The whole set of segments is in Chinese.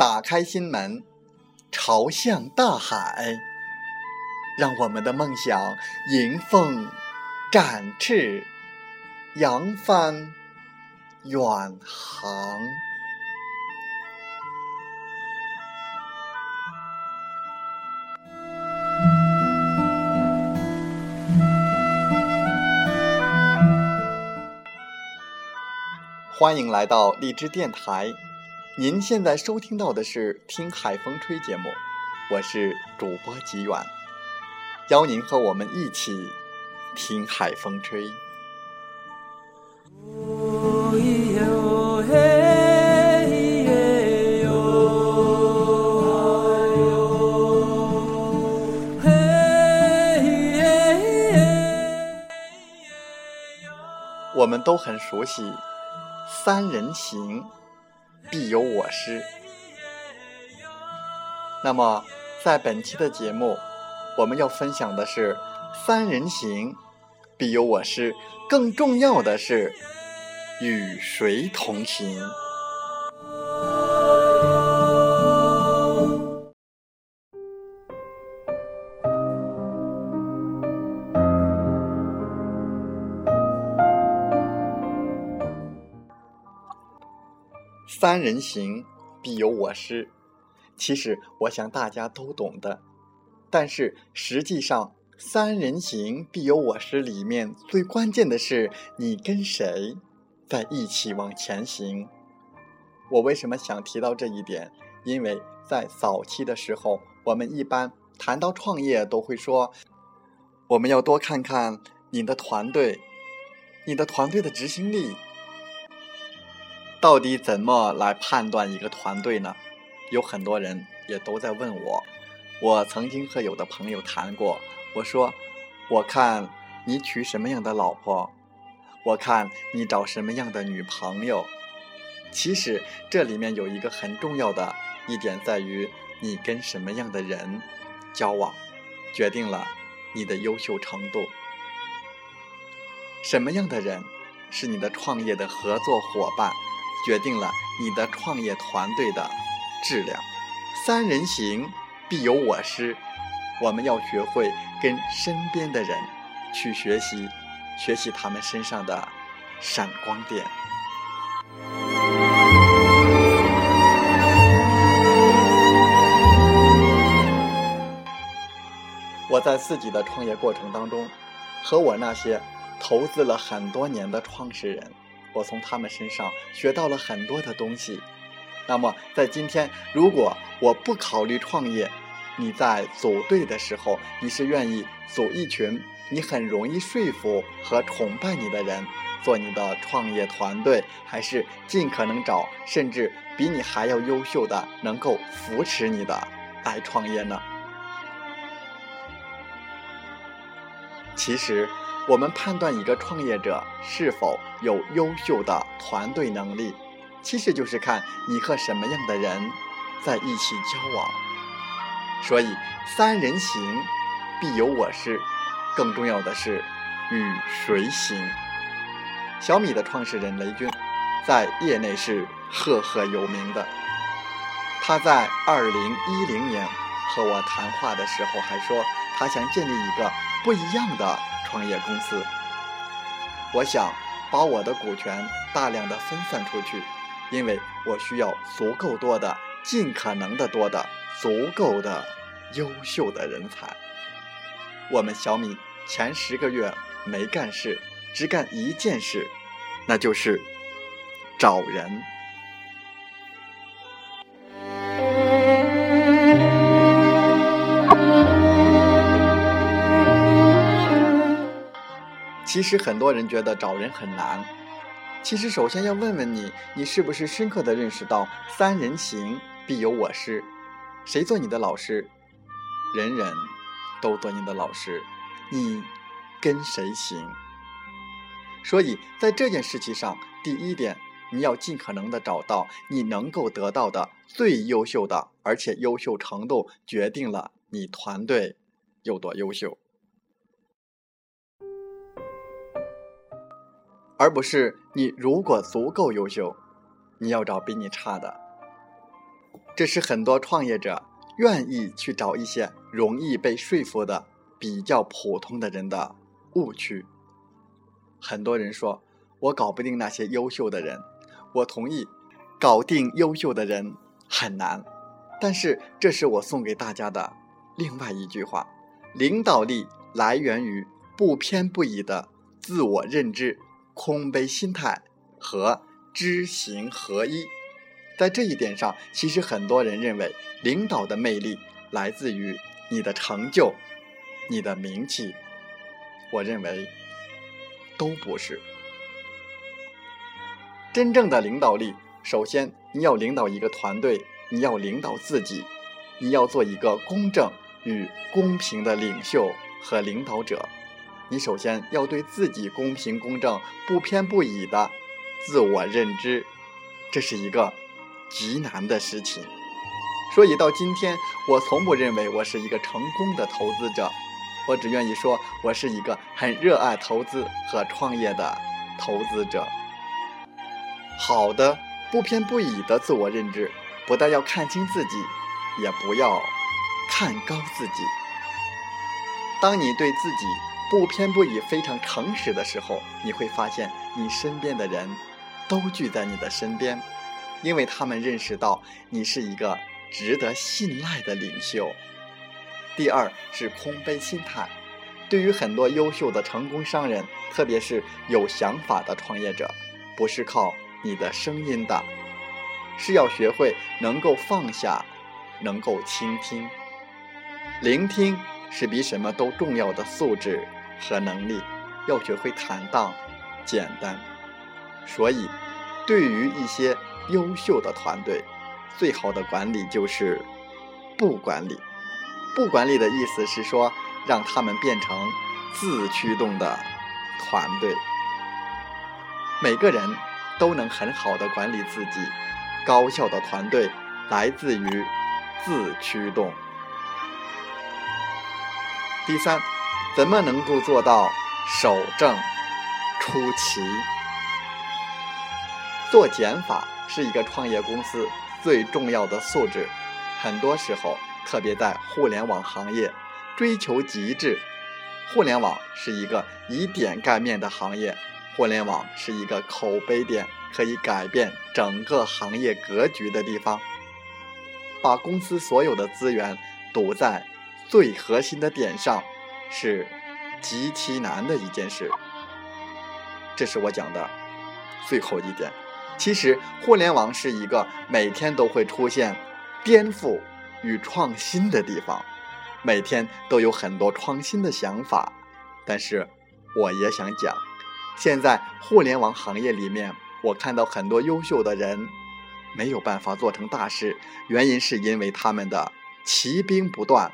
打开心门，朝向大海，让我们的梦想迎风展翅，扬帆远航。欢迎来到荔枝电台。您现在收听到的是《听海风吹》节目，我是主播吉远，邀您和我们一起听海风吹。我们都很熟悉《三人行》。必有我师。那么，在本期的节目，我们要分享的是“三人行，必有我师”。更重要的是，与谁同行？三人行，必有我师。其实我想大家都懂的，但是实际上，三人行必有我师里面最关键的是你跟谁在一起往前行。我为什么想提到这一点？因为在早期的时候，我们一般谈到创业都会说，我们要多看看你的团队，你的团队的执行力。到底怎么来判断一个团队呢？有很多人也都在问我。我曾经和有的朋友谈过，我说：“我看你娶什么样的老婆，我看你找什么样的女朋友。其实这里面有一个很重要的一点，在于你跟什么样的人交往，决定了你的优秀程度。什么样的人是你的创业的合作伙伴？”决定了你的创业团队的质量。三人行，必有我师。我们要学会跟身边的人去学习，学习他们身上的闪光点。我在自己的创业过程当中，和我那些投资了很多年的创始人。我从他们身上学到了很多的东西。那么，在今天，如果我不考虑创业，你在组队的时候，你是愿意组一群你很容易说服和崇拜你的人做你的创业团队，还是尽可能找甚至比你还要优秀的、能够扶持你的来创业呢？其实。我们判断一个创业者是否有优秀的团队能力，其实就是看你和什么样的人在一起交往。所以，三人行必有我师，更重要的是与谁行。小米的创始人雷军在业内是赫赫有名的。他在二零一零年和我谈话的时候还说，他想建立一个不一样的。创业公司，我想把我的股权大量的分散出去，因为我需要足够多的、尽可能的多的、足够的优秀的人才。我们小米前十个月没干事，只干一件事，那就是找人。其实很多人觉得找人很难，其实，首先要问问你，你是不是深刻的认识到“三人行，必有我师”？谁做你的老师？人人都做你的老师，你跟谁行？所以在这件事情上，第一点，你要尽可能的找到你能够得到的最优秀的，而且优秀程度决定了你团队有多优秀。而不是你如果足够优秀，你要找比你差的。这是很多创业者愿意去找一些容易被说服的、比较普通的人的误区。很多人说我搞不定那些优秀的人，我同意，搞定优秀的人很难。但是这是我送给大家的另外一句话：领导力来源于不偏不倚的自我认知。空杯心态和知行合一，在这一点上，其实很多人认为领导的魅力来自于你的成就、你的名气。我认为都不是。真正的领导力，首先你要领导一个团队，你要领导自己，你要做一个公正与公平的领袖和领导者。你首先要对自己公平公正、不偏不倚的自我认知，这是一个极难的事情。所以到今天，我从不认为我是一个成功的投资者，我只愿意说我是一个很热爱投资和创业的投资者。好的，不偏不倚的自我认知，不但要看清自己，也不要看高自己。当你对自己。不偏不倚、非常诚实的时候，你会发现你身边的人都聚在你的身边，因为他们认识到你是一个值得信赖的领袖。第二是空杯心态，对于很多优秀的成功商人，特别是有想法的创业者，不是靠你的声音的，是要学会能够放下，能够倾听。聆听是比什么都重要的素质。和能力要学会坦荡、简单，所以对于一些优秀的团队，最好的管理就是不管理。不管理的意思是说，让他们变成自驱动的团队。每个人都能很好的管理自己，高效的团队来自于自驱动。第三。怎么能够做到守正出奇？做减法是一个创业公司最重要的素质。很多时候，特别在互联网行业，追求极致。互联网是一个以点盖面的行业，互联网是一个口碑点，可以改变整个行业格局的地方。把公司所有的资源堵在最核心的点上。是极其难的一件事，这是我讲的最后一点。其实，互联网是一个每天都会出现颠覆与创新的地方，每天都有很多创新的想法。但是，我也想讲，现在互联网行业里面，我看到很多优秀的人没有办法做成大事，原因是因为他们的骑兵不断，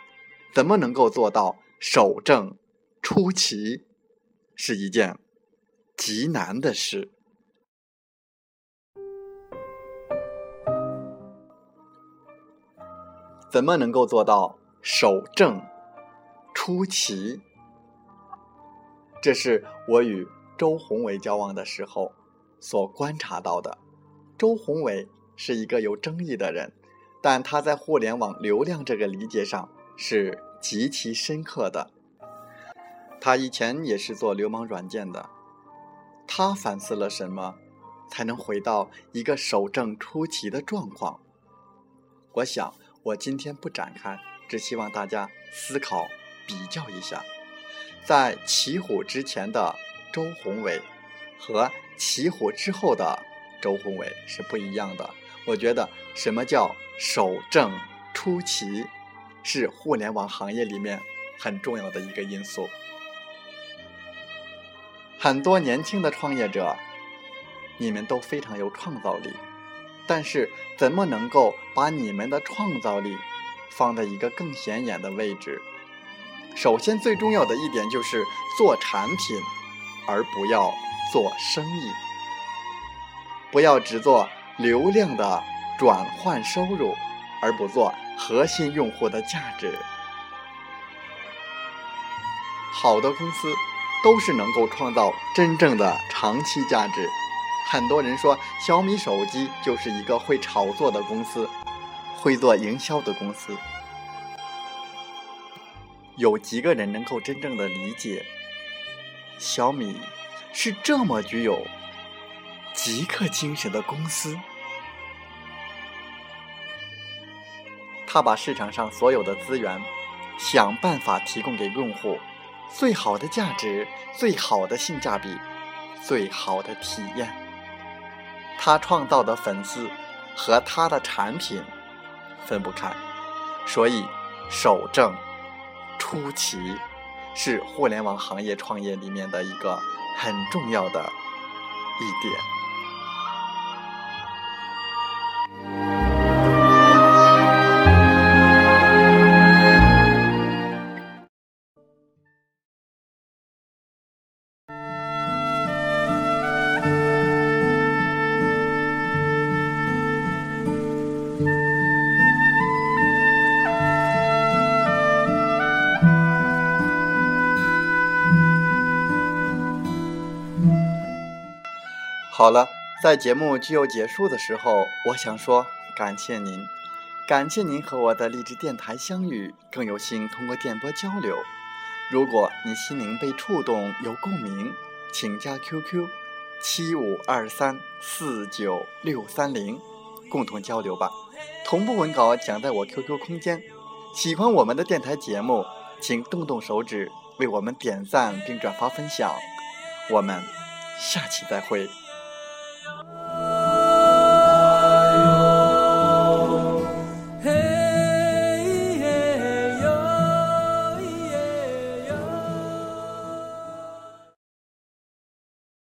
怎么能够做到？守正出奇是一件极难的事。怎么能够做到守正出奇？这是我与周宏伟交往的时候所观察到的。周宏伟是一个有争议的人，但他在互联网流量这个理解上是。极其深刻的，他以前也是做流氓软件的。他反思了什么，才能回到一个守正出奇的状况？我想，我今天不展开，只希望大家思考比较一下，在起虎之前的周宏伟和起虎之后的周宏伟是不一样的。我觉得，什么叫守正出奇？是互联网行业里面很重要的一个因素。很多年轻的创业者你们都非常有创造力，但是怎么能够把你们的创造力放在一个更显眼的位置？首先，最重要的一点就是做产品，而不要做生意。不要只做流量的转换收入，而不做核心用户的价值。好的公司都是能够创造真正的长期价值。很多人说小米手机就是一个会炒作的公司，会做营销的公司。有几个人能够真正的理解小米是这么具有极客精神的公司？他把市场上所有的资源想办法提供给用户最好的价值、最好的性价比、最好的体验。他创造的粉丝和他的产品分不开，所以守正。出奇是互联网行业创业里面的一个很重要的一点。好了，在节目就要结束的时候，我想说感谢您，感谢您和我的励志电台相遇，更有幸通过电波交流。如果你心灵被触动，有共鸣，请加 QQ 七五二三四九六三零，共同交流吧。同步文稿讲在我 QQ 空间。喜欢我们的电台节目，请动动手指为我们点赞并转发分享。我们下期再会。